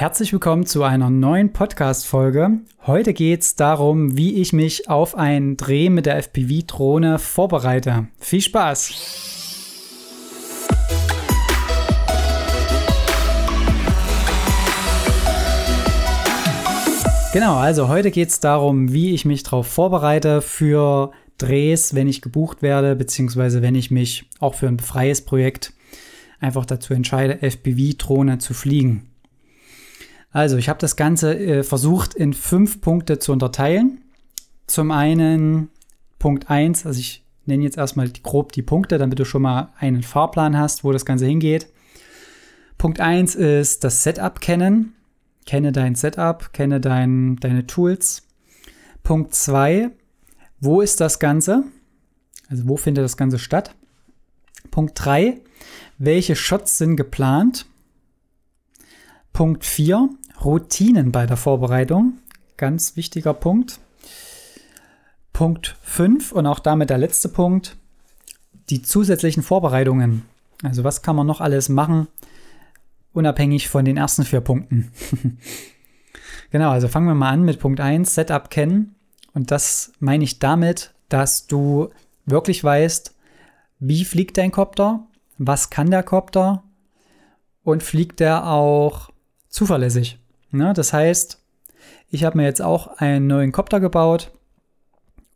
Herzlich willkommen zu einer neuen Podcast-Folge. Heute geht es darum, wie ich mich auf einen Dreh mit der FPV-Drohne vorbereite. Viel Spaß! Genau, also heute geht es darum, wie ich mich darauf vorbereite für Drehs, wenn ich gebucht werde, beziehungsweise wenn ich mich auch für ein freies Projekt einfach dazu entscheide, FPV-Drohne zu fliegen. Also, ich habe das Ganze äh, versucht in fünf Punkte zu unterteilen. Zum einen Punkt 1, also ich nenne jetzt erstmal grob die Punkte, damit du schon mal einen Fahrplan hast, wo das Ganze hingeht. Punkt 1 ist das Setup kennen. Kenne dein Setup, kenne dein, deine Tools. Punkt 2, wo ist das Ganze? Also wo findet das Ganze statt? Punkt 3, welche Shots sind geplant? Punkt 4, Routinen bei der Vorbereitung. Ganz wichtiger Punkt. Punkt 5 und auch damit der letzte Punkt, die zusätzlichen Vorbereitungen. Also was kann man noch alles machen, unabhängig von den ersten vier Punkten. genau, also fangen wir mal an mit Punkt 1, Setup kennen. Und das meine ich damit, dass du wirklich weißt, wie fliegt dein Kopter, was kann der Kopter und fliegt der auch zuverlässig. Ne? Das heißt, ich habe mir jetzt auch einen neuen Kopter gebaut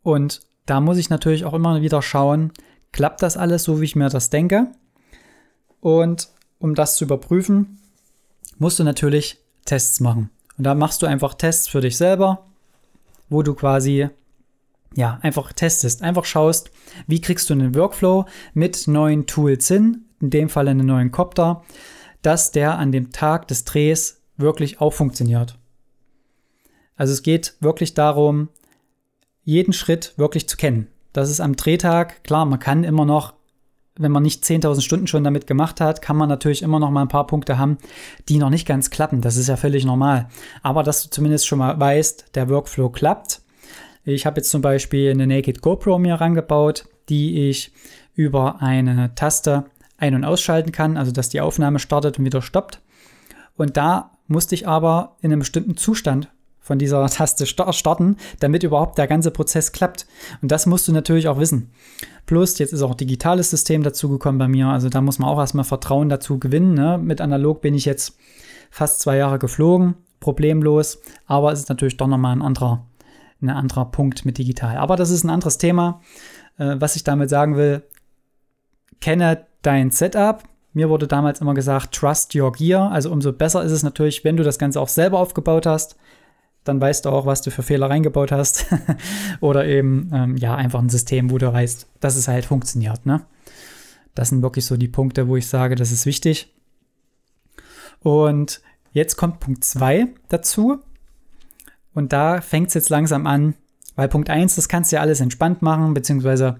und da muss ich natürlich auch immer wieder schauen, klappt das alles so, wie ich mir das denke? Und um das zu überprüfen, musst du natürlich Tests machen. Und da machst du einfach Tests für dich selber, wo du quasi ja, einfach testest, einfach schaust, wie kriegst du einen Workflow mit neuen Tools hin, in dem Fall einen neuen Copter, dass der an dem Tag des Drehs wirklich auch funktioniert. Also es geht wirklich darum, jeden Schritt wirklich zu kennen. Das ist am Drehtag, klar, man kann immer noch, wenn man nicht 10.000 Stunden schon damit gemacht hat, kann man natürlich immer noch mal ein paar Punkte haben, die noch nicht ganz klappen. Das ist ja völlig normal. Aber dass du zumindest schon mal weißt, der Workflow klappt. Ich habe jetzt zum Beispiel eine Naked GoPro mir rangebaut, die ich über eine Taste ein- und ausschalten kann, also dass die Aufnahme startet und wieder stoppt. Und da musste ich aber in einem bestimmten Zustand von dieser Taste starten, damit überhaupt der ganze Prozess klappt. Und das musst du natürlich auch wissen. Plus, jetzt ist auch digitales System dazugekommen bei mir. Also da muss man auch erstmal Vertrauen dazu gewinnen. Ne? Mit analog bin ich jetzt fast zwei Jahre geflogen, problemlos. Aber es ist natürlich doch nochmal ein anderer, ein anderer Punkt mit digital. Aber das ist ein anderes Thema. Äh, was ich damit sagen will, kenne dein Setup, mir wurde damals immer gesagt, trust your gear. Also umso besser ist es natürlich, wenn du das Ganze auch selber aufgebaut hast. Dann weißt du auch, was du für Fehler reingebaut hast. Oder eben, ähm, ja, einfach ein System, wo du weißt, dass es halt funktioniert. Ne? Das sind wirklich so die Punkte, wo ich sage, das ist wichtig. Und jetzt kommt Punkt 2 dazu. Und da fängt es jetzt langsam an, weil Punkt 1, das kannst du ja alles entspannt machen, beziehungsweise,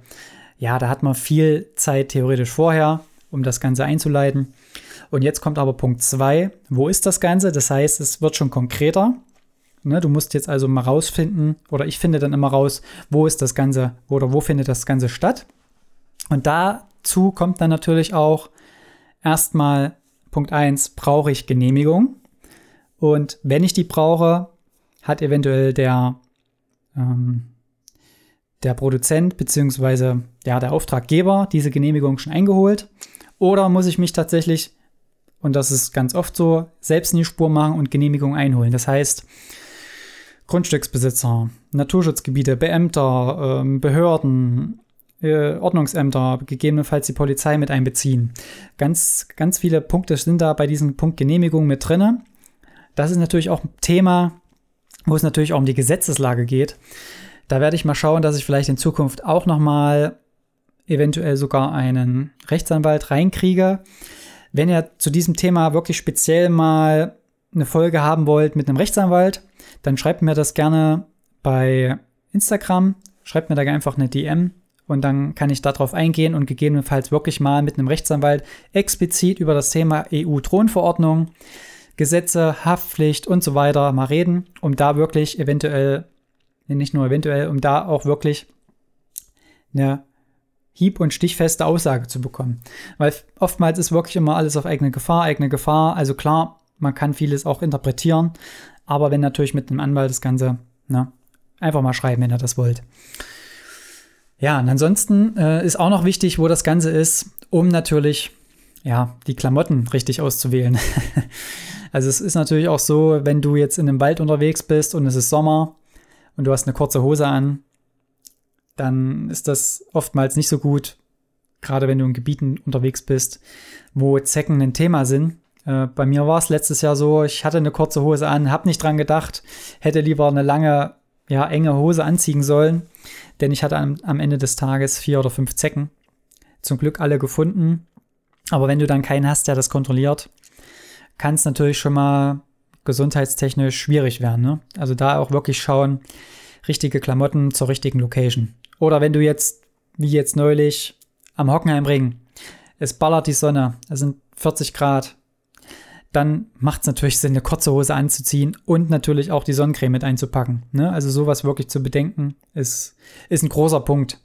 ja, da hat man viel Zeit theoretisch vorher um das Ganze einzuleiten. Und jetzt kommt aber Punkt 2. Wo ist das Ganze? Das heißt, es wird schon konkreter. Ne, du musst jetzt also mal rausfinden, oder ich finde dann immer raus, wo ist das Ganze oder wo findet das Ganze statt. Und dazu kommt dann natürlich auch erstmal Punkt 1, brauche ich Genehmigung? Und wenn ich die brauche, hat eventuell der, ähm, der Produzent bzw. Ja, der Auftraggeber diese Genehmigung schon eingeholt. Oder muss ich mich tatsächlich, und das ist ganz oft so, selbst in die Spur machen und Genehmigung einholen? Das heißt, Grundstücksbesitzer, Naturschutzgebiete, Beämter, ähm, Behörden, äh, Ordnungsämter, gegebenenfalls die Polizei mit einbeziehen. Ganz, ganz viele Punkte sind da bei diesem Punkt Genehmigung mit drin. Das ist natürlich auch ein Thema, wo es natürlich auch um die Gesetzeslage geht. Da werde ich mal schauen, dass ich vielleicht in Zukunft auch noch mal eventuell sogar einen Rechtsanwalt reinkriege. Wenn ihr zu diesem Thema wirklich speziell mal eine Folge haben wollt mit einem Rechtsanwalt, dann schreibt mir das gerne bei Instagram. Schreibt mir da einfach eine DM und dann kann ich darauf eingehen und gegebenenfalls wirklich mal mit einem Rechtsanwalt explizit über das Thema EU-Thronverordnung, Gesetze, Haftpflicht und so weiter mal reden, um da wirklich eventuell, nicht nur eventuell, um da auch wirklich eine hieb- und stichfeste Aussage zu bekommen. Weil oftmals ist wirklich immer alles auf eigene Gefahr, eigene Gefahr. Also klar, Man kann vieles auch interpretieren. Aber wenn natürlich mit einem Anwalt das Ganze, ne, einfach mal schreiben, wenn ihr das wollt. Ja, und ansonsten äh, ist auch noch wichtig, wo das Ganze ist, um natürlich ja, die Klamotten richtig auszuwählen. also es ist natürlich auch so, wenn du jetzt in einem Wald unterwegs bist und es ist Sommer und du hast eine kurze Hose an, dann ist das oftmals nicht so gut, gerade wenn du in Gebieten unterwegs bist, wo Zecken ein Thema sind. Äh, bei mir war es letztes Jahr so, ich hatte eine kurze Hose an, habe nicht dran gedacht, hätte lieber eine lange, ja, enge Hose anziehen sollen, denn ich hatte am, am Ende des Tages vier oder fünf Zecken. Zum Glück alle gefunden. Aber wenn du dann keinen hast, der das kontrolliert, kann es natürlich schon mal gesundheitstechnisch schwierig werden. Ne? Also da auch wirklich schauen, richtige Klamotten zur richtigen Location. Oder wenn du jetzt, wie jetzt neulich, am Hockenheimring, es ballert die Sonne, es sind 40 Grad, dann macht es natürlich Sinn, eine kurze Hose anzuziehen und natürlich auch die Sonnencreme mit einzupacken. Ne? Also sowas wirklich zu bedenken, ist, ist ein großer Punkt,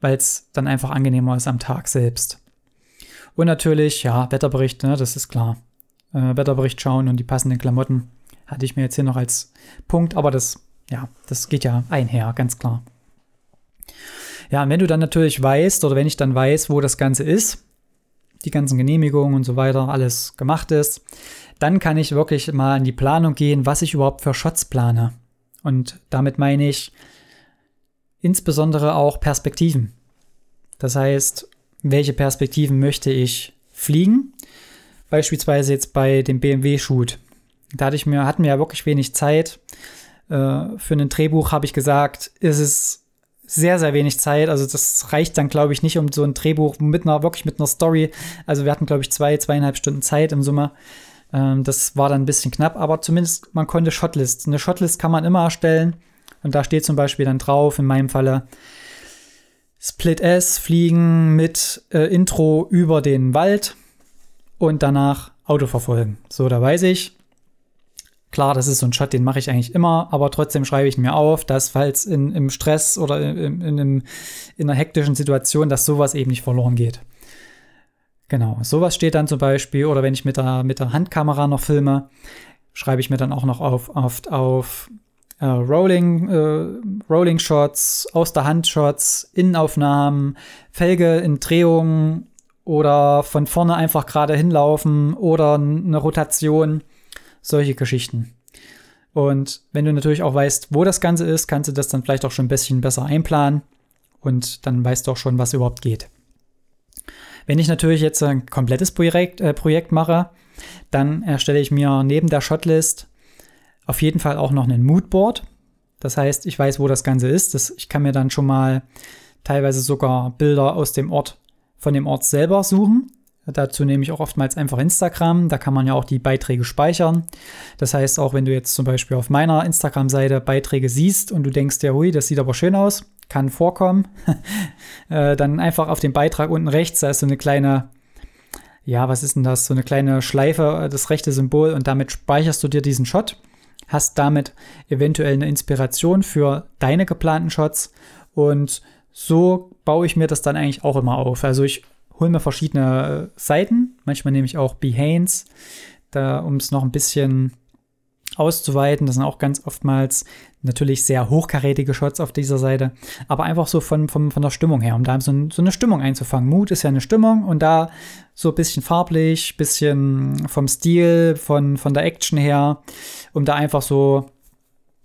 weil es dann einfach angenehmer ist am Tag selbst. Und natürlich, ja, Wetterbericht, ne, das ist klar. Äh, Wetterbericht schauen und die passenden Klamotten hatte ich mir jetzt hier noch als Punkt, aber das, ja, das geht ja einher, ganz klar. Ja, und wenn du dann natürlich weißt oder wenn ich dann weiß, wo das Ganze ist, die ganzen Genehmigungen und so weiter, alles gemacht ist, dann kann ich wirklich mal in die Planung gehen, was ich überhaupt für Shots plane. Und damit meine ich insbesondere auch Perspektiven. Das heißt, welche Perspektiven möchte ich fliegen? Beispielsweise jetzt bei dem BMW-Shoot. Da hatte ich mir, hatten wir ja wirklich wenig Zeit. Äh, für ein Drehbuch habe ich gesagt, ist es sehr, sehr wenig Zeit. Also das reicht dann, glaube ich, nicht um so ein Drehbuch mit einer, wirklich mit einer Story. Also wir hatten, glaube ich, zwei, zweieinhalb Stunden Zeit im Sommer. Ähm, das war dann ein bisschen knapp, aber zumindest man konnte Shotlist. Eine Shotlist kann man immer erstellen. Und da steht zum Beispiel dann drauf, in meinem Falle, Split S, Fliegen mit äh, Intro über den Wald und danach Auto verfolgen. So, da weiß ich, Klar, das ist so ein Shot, den mache ich eigentlich immer, aber trotzdem schreibe ich mir auf, dass falls in, im Stress oder in, in, in, in einer hektischen Situation, dass sowas eben nicht verloren geht. Genau, sowas steht dann zum Beispiel, oder wenn ich mit der, mit der Handkamera noch filme, schreibe ich mir dann auch noch auf, oft auf äh, Rolling, äh, Rolling Shots, aus der Hand Shots, Innenaufnahmen, Felge in Drehung oder von vorne einfach gerade hinlaufen oder eine Rotation solche Geschichten. Und wenn du natürlich auch weißt, wo das Ganze ist, kannst du das dann vielleicht auch schon ein bisschen besser einplanen und dann weißt du auch schon, was überhaupt geht. Wenn ich natürlich jetzt ein komplettes Projekt, äh, Projekt mache, dann erstelle ich mir neben der Shotlist auf jeden Fall auch noch ein Moodboard. Das heißt, ich weiß, wo das Ganze ist. Das, ich kann mir dann schon mal teilweise sogar Bilder aus dem Ort, von dem Ort selber suchen. Dazu nehme ich auch oftmals einfach Instagram. Da kann man ja auch die Beiträge speichern. Das heißt, auch wenn du jetzt zum Beispiel auf meiner Instagram-Seite Beiträge siehst und du denkst, ja, hui, das sieht aber schön aus, kann vorkommen, äh, dann einfach auf dem Beitrag unten rechts, da ist so eine kleine, ja, was ist denn das? So eine kleine Schleife, äh, das rechte Symbol und damit speicherst du dir diesen Shot, hast damit eventuell eine Inspiration für deine geplanten Shots und so baue ich mir das dann eigentlich auch immer auf. Also ich hole mir verschiedene äh, Seiten. Manchmal nehme ich auch Behance, da um es noch ein bisschen auszuweiten. Das sind auch ganz oftmals natürlich sehr hochkarätige Shots auf dieser Seite, aber einfach so von, von, von der Stimmung her, um da so, so, eine Stimmung einzufangen. Mut ist ja eine Stimmung und da so ein bisschen farblich, bisschen vom Stil, von, von der Action her, um da einfach so,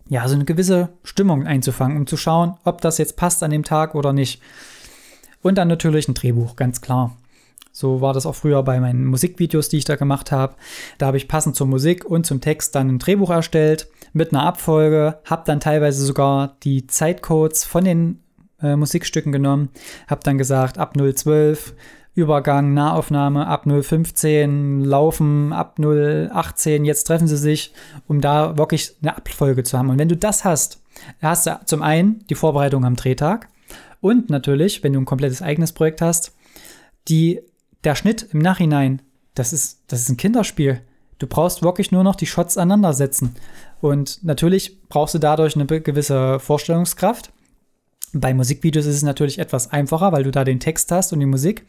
ja, so eine gewisse Stimmung einzufangen, um zu schauen, ob das jetzt passt an dem Tag oder nicht. Und dann natürlich ein Drehbuch, ganz klar. So war das auch früher bei meinen Musikvideos, die ich da gemacht habe. Da habe ich passend zur Musik und zum Text dann ein Drehbuch erstellt mit einer Abfolge, habe dann teilweise sogar die Zeitcodes von den äh, Musikstücken genommen, habe dann gesagt, ab 012 Übergang, Nahaufnahme, ab 015 Laufen, ab 018 jetzt treffen sie sich, um da wirklich eine Abfolge zu haben. Und wenn du das hast, hast du zum einen die Vorbereitung am Drehtag, und natürlich, wenn du ein komplettes eigenes Projekt hast, die, der Schnitt im Nachhinein, das ist, das ist ein Kinderspiel. Du brauchst wirklich nur noch die Shots aneinandersetzen. Und natürlich brauchst du dadurch eine gewisse Vorstellungskraft. Bei Musikvideos ist es natürlich etwas einfacher, weil du da den Text hast und die Musik.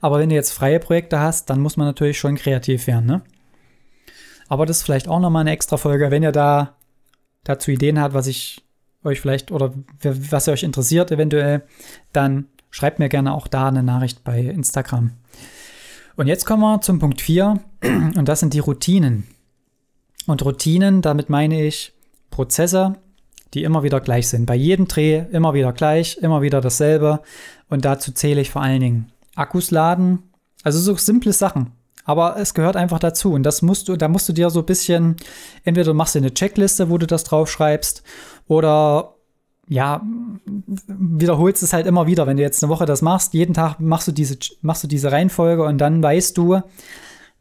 Aber wenn du jetzt freie Projekte hast, dann muss man natürlich schon kreativ werden. Ne? Aber das ist vielleicht auch nochmal eine extra Folge, wenn ihr da dazu Ideen habt, was ich euch vielleicht oder was euch interessiert eventuell, dann schreibt mir gerne auch da eine Nachricht bei Instagram. Und jetzt kommen wir zum Punkt 4 und das sind die Routinen. Und Routinen, damit meine ich Prozesse, die immer wieder gleich sind. Bei jedem Dreh immer wieder gleich, immer wieder dasselbe. Und dazu zähle ich vor allen Dingen Akkus laden. Also so simple Sachen. Aber es gehört einfach dazu. Und das musst du, da musst du dir so ein bisschen, entweder machst du eine Checkliste, wo du das draufschreibst, oder ja, wiederholst es halt immer wieder. Wenn du jetzt eine Woche das machst, jeden Tag machst du diese, machst du diese Reihenfolge und dann weißt du,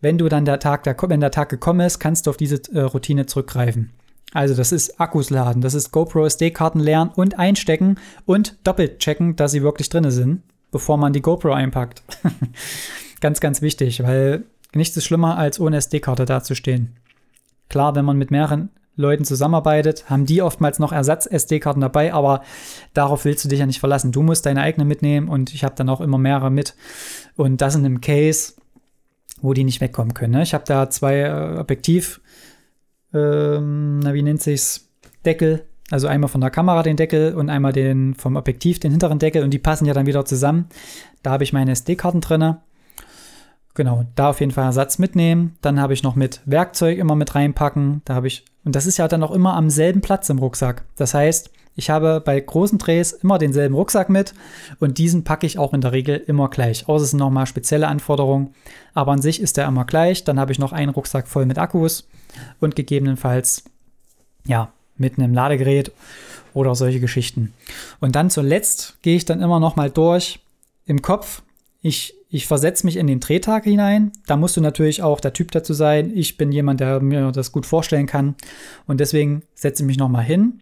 wenn du dann der Tag, der, wenn der Tag gekommen ist, kannst du auf diese äh, Routine zurückgreifen. Also das ist Akkus laden, das ist GoPro SD-Karten leeren und einstecken und doppelt checken, dass sie wirklich drin sind, bevor man die GoPro einpackt. ganz, ganz wichtig, weil nichts ist schlimmer, als ohne SD-Karte dazustehen. Klar, wenn man mit mehreren Leuten zusammenarbeitet, haben die oftmals noch Ersatz-SD-Karten dabei, aber darauf willst du dich ja nicht verlassen. Du musst deine eigene mitnehmen und ich habe dann auch immer mehrere mit. Und das in einem Case, wo die nicht wegkommen können. Ne? Ich habe da zwei äh, Objektiv, ähm, na, wie nennt sich's, Deckel. Also einmal von der Kamera den Deckel und einmal den vom Objektiv den hinteren Deckel und die passen ja dann wieder zusammen. Da habe ich meine SD-Karten drin. Genau, da auf jeden Fall Ersatz mitnehmen. Dann habe ich noch mit Werkzeug immer mit reinpacken. Da habe ich, und das ist ja dann auch immer am selben Platz im Rucksack. Das heißt, ich habe bei großen Drehs immer denselben Rucksack mit und diesen packe ich auch in der Regel immer gleich. Außer es sind nochmal spezielle Anforderungen, aber an sich ist der immer gleich. Dann habe ich noch einen Rucksack voll mit Akkus und gegebenenfalls, ja, mit einem Ladegerät oder solche Geschichten. Und dann zuletzt gehe ich dann immer nochmal durch im Kopf. Ich, ich versetze mich in den Drehtag hinein. Da musst du natürlich auch der Typ dazu sein. Ich bin jemand, der mir das gut vorstellen kann. Und deswegen setze ich mich nochmal hin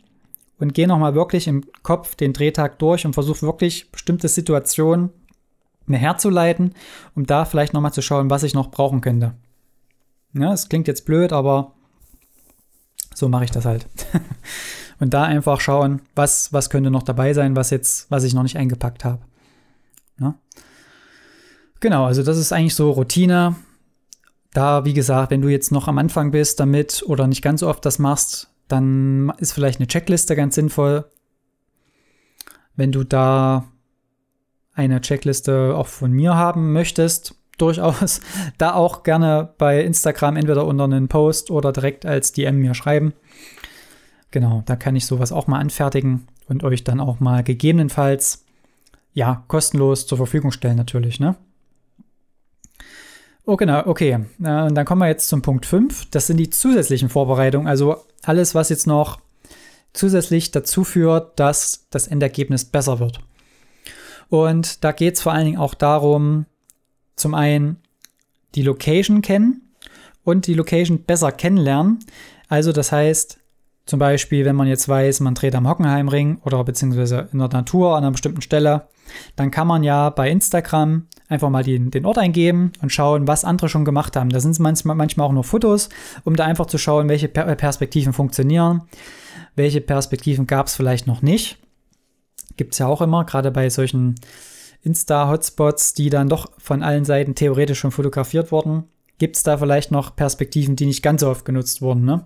und gehe nochmal wirklich im Kopf den Drehtag durch und versuche wirklich bestimmte Situationen mir herzuleiten, um da vielleicht nochmal zu schauen, was ich noch brauchen könnte. Ja, es klingt jetzt blöd, aber so mache ich das halt. und da einfach schauen, was, was könnte noch dabei sein, was jetzt, was ich noch nicht eingepackt habe. Ja. Genau, also das ist eigentlich so Routine. Da, wie gesagt, wenn du jetzt noch am Anfang bist damit oder nicht ganz so oft das machst, dann ist vielleicht eine Checkliste ganz sinnvoll. Wenn du da eine Checkliste auch von mir haben möchtest, durchaus da auch gerne bei Instagram entweder unter einen Post oder direkt als DM mir schreiben. Genau, da kann ich sowas auch mal anfertigen und euch dann auch mal gegebenenfalls ja kostenlos zur Verfügung stellen natürlich, ne? Oh, genau, okay. Äh, dann kommen wir jetzt zum Punkt 5. Das sind die zusätzlichen Vorbereitungen. Also alles, was jetzt noch zusätzlich dazu führt, dass das Endergebnis besser wird. Und da geht es vor allen Dingen auch darum, zum einen die Location kennen und die Location besser kennenlernen. Also das heißt, zum Beispiel, wenn man jetzt weiß, man dreht am Hockenheimring oder beziehungsweise in der Natur an einer bestimmten Stelle, dann kann man ja bei Instagram einfach mal die, den Ort eingeben und schauen, was andere schon gemacht haben. Da sind es manchmal, manchmal auch nur Fotos, um da einfach zu schauen, welche per Perspektiven funktionieren, welche Perspektiven gab es vielleicht noch nicht. Gibt es ja auch immer, gerade bei solchen Insta-Hotspots, die dann doch von allen Seiten theoretisch schon fotografiert wurden. Gibt es da vielleicht noch Perspektiven, die nicht ganz so oft genutzt wurden, ne?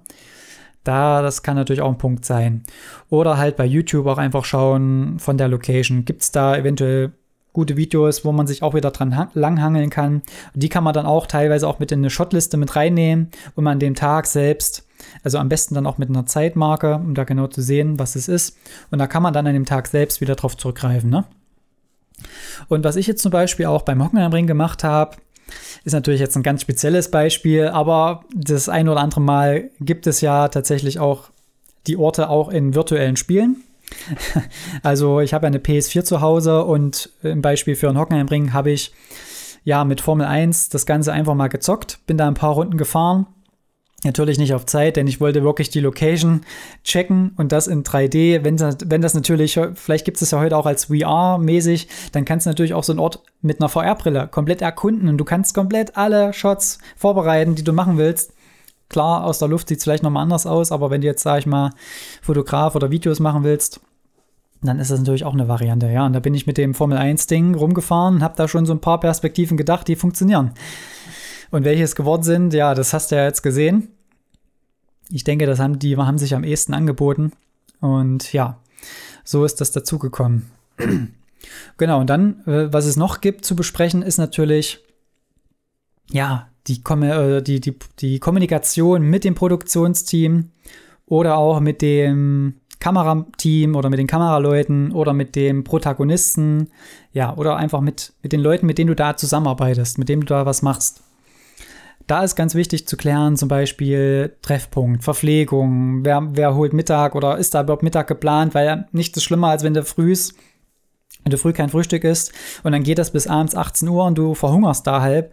Da, das kann natürlich auch ein Punkt sein. Oder halt bei YouTube auch einfach schauen von der Location. Gibt es da eventuell gute Videos, wo man sich auch wieder dran langhangeln kann. Die kann man dann auch teilweise auch mit in eine Shotliste mit reinnehmen, um an dem Tag selbst, also am besten dann auch mit einer Zeitmarke, um da genau zu sehen, was es ist. Und da kann man dann an dem Tag selbst wieder drauf zurückgreifen. Ne? Und was ich jetzt zum Beispiel auch beim Hockenheimring gemacht habe, ist natürlich jetzt ein ganz spezielles Beispiel, aber das ein oder andere Mal gibt es ja tatsächlich auch die Orte auch in virtuellen Spielen. Also ich habe eine PS4 zu Hause und im Beispiel für einen Hockenheimring habe ich ja mit Formel 1 das Ganze einfach mal gezockt, bin da ein paar Runden gefahren. Natürlich nicht auf Zeit, denn ich wollte wirklich die Location checken und das in 3D. Wenn wenn das natürlich, vielleicht gibt es das ja heute auch als VR-mäßig, dann kannst du natürlich auch so einen Ort mit einer VR-Brille komplett erkunden und du kannst komplett alle Shots vorbereiten, die du machen willst. Klar, aus der Luft sieht es vielleicht nochmal anders aus, aber wenn du jetzt, sag ich mal, Fotograf oder Videos machen willst, dann ist das natürlich auch eine Variante, ja. Und da bin ich mit dem Formel 1-Ding rumgefahren und habe da schon so ein paar Perspektiven gedacht, die funktionieren. Und welche es geworden sind, ja, das hast du ja jetzt gesehen. Ich denke, das haben die haben sich am ehesten angeboten. Und ja, so ist das dazugekommen. genau, und dann, äh, was es noch gibt zu besprechen, ist natürlich, ja, die, äh, die, die, die Kommunikation mit dem Produktionsteam oder auch mit dem Kamerateam oder mit den Kameraleuten oder mit dem Protagonisten, ja, oder einfach mit, mit den Leuten, mit denen du da zusammenarbeitest, mit denen du da was machst. Da ist ganz wichtig zu klären, zum Beispiel Treffpunkt, Verpflegung, wer, wer holt Mittag oder ist da überhaupt Mittag geplant, weil nichts ist schlimmer, als wenn du früh wenn du früh kein Frühstück isst und dann geht das bis abends 18 Uhr und du verhungerst da halb.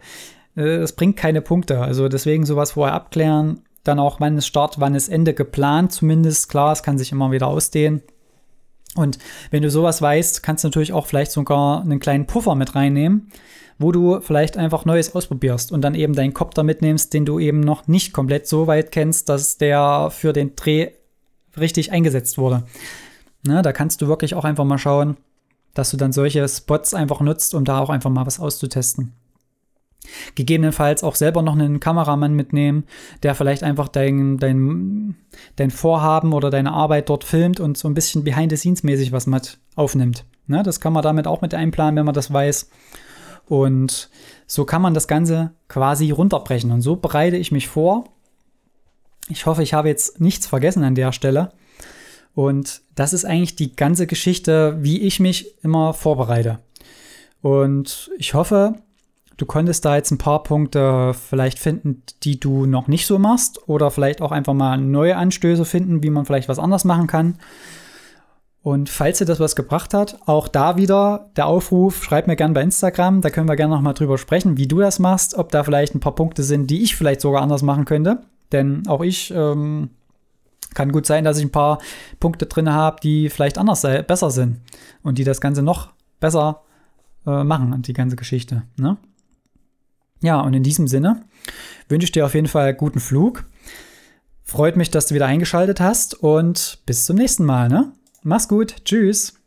Es bringt keine Punkte. Also deswegen sowas vorher abklären. Dann auch, wann ist Start, wann ist Ende geplant, zumindest. Klar, es kann sich immer wieder ausdehnen. Und wenn du sowas weißt, kannst du natürlich auch vielleicht sogar einen kleinen Puffer mit reinnehmen, wo du vielleicht einfach Neues ausprobierst und dann eben deinen Copter mitnimmst, den du eben noch nicht komplett so weit kennst, dass der für den Dreh richtig eingesetzt wurde. Ne, da kannst du wirklich auch einfach mal schauen, dass du dann solche Spots einfach nutzt, um da auch einfach mal was auszutesten. Gegebenenfalls auch selber noch einen Kameramann mitnehmen, der vielleicht einfach dein, dein, dein Vorhaben oder deine Arbeit dort filmt und so ein bisschen behind-the-scenes-mäßig was mit aufnimmt. Ne, das kann man damit auch mit einplanen, wenn man das weiß. Und so kann man das Ganze quasi runterbrechen. Und so bereite ich mich vor. Ich hoffe, ich habe jetzt nichts vergessen an der Stelle. Und das ist eigentlich die ganze Geschichte, wie ich mich immer vorbereite. Und ich hoffe, du konntest da jetzt ein paar Punkte vielleicht finden, die du noch nicht so machst oder vielleicht auch einfach mal neue Anstöße finden, wie man vielleicht was anders machen kann. Und falls dir das was gebracht hat, auch da wieder der Aufruf, schreib mir gerne bei Instagram, da können wir gerne noch mal drüber sprechen, wie du das machst, ob da vielleicht ein paar Punkte sind, die ich vielleicht sogar anders machen könnte. Denn auch ich ähm, kann gut sein, dass ich ein paar Punkte drin habe, die vielleicht anders besser sind und die das Ganze noch besser äh, machen, die ganze Geschichte. Ne? Ja, und in diesem Sinne wünsche ich dir auf jeden Fall guten Flug. Freut mich, dass du wieder eingeschaltet hast und bis zum nächsten Mal. Ne? Mach's gut. Tschüss.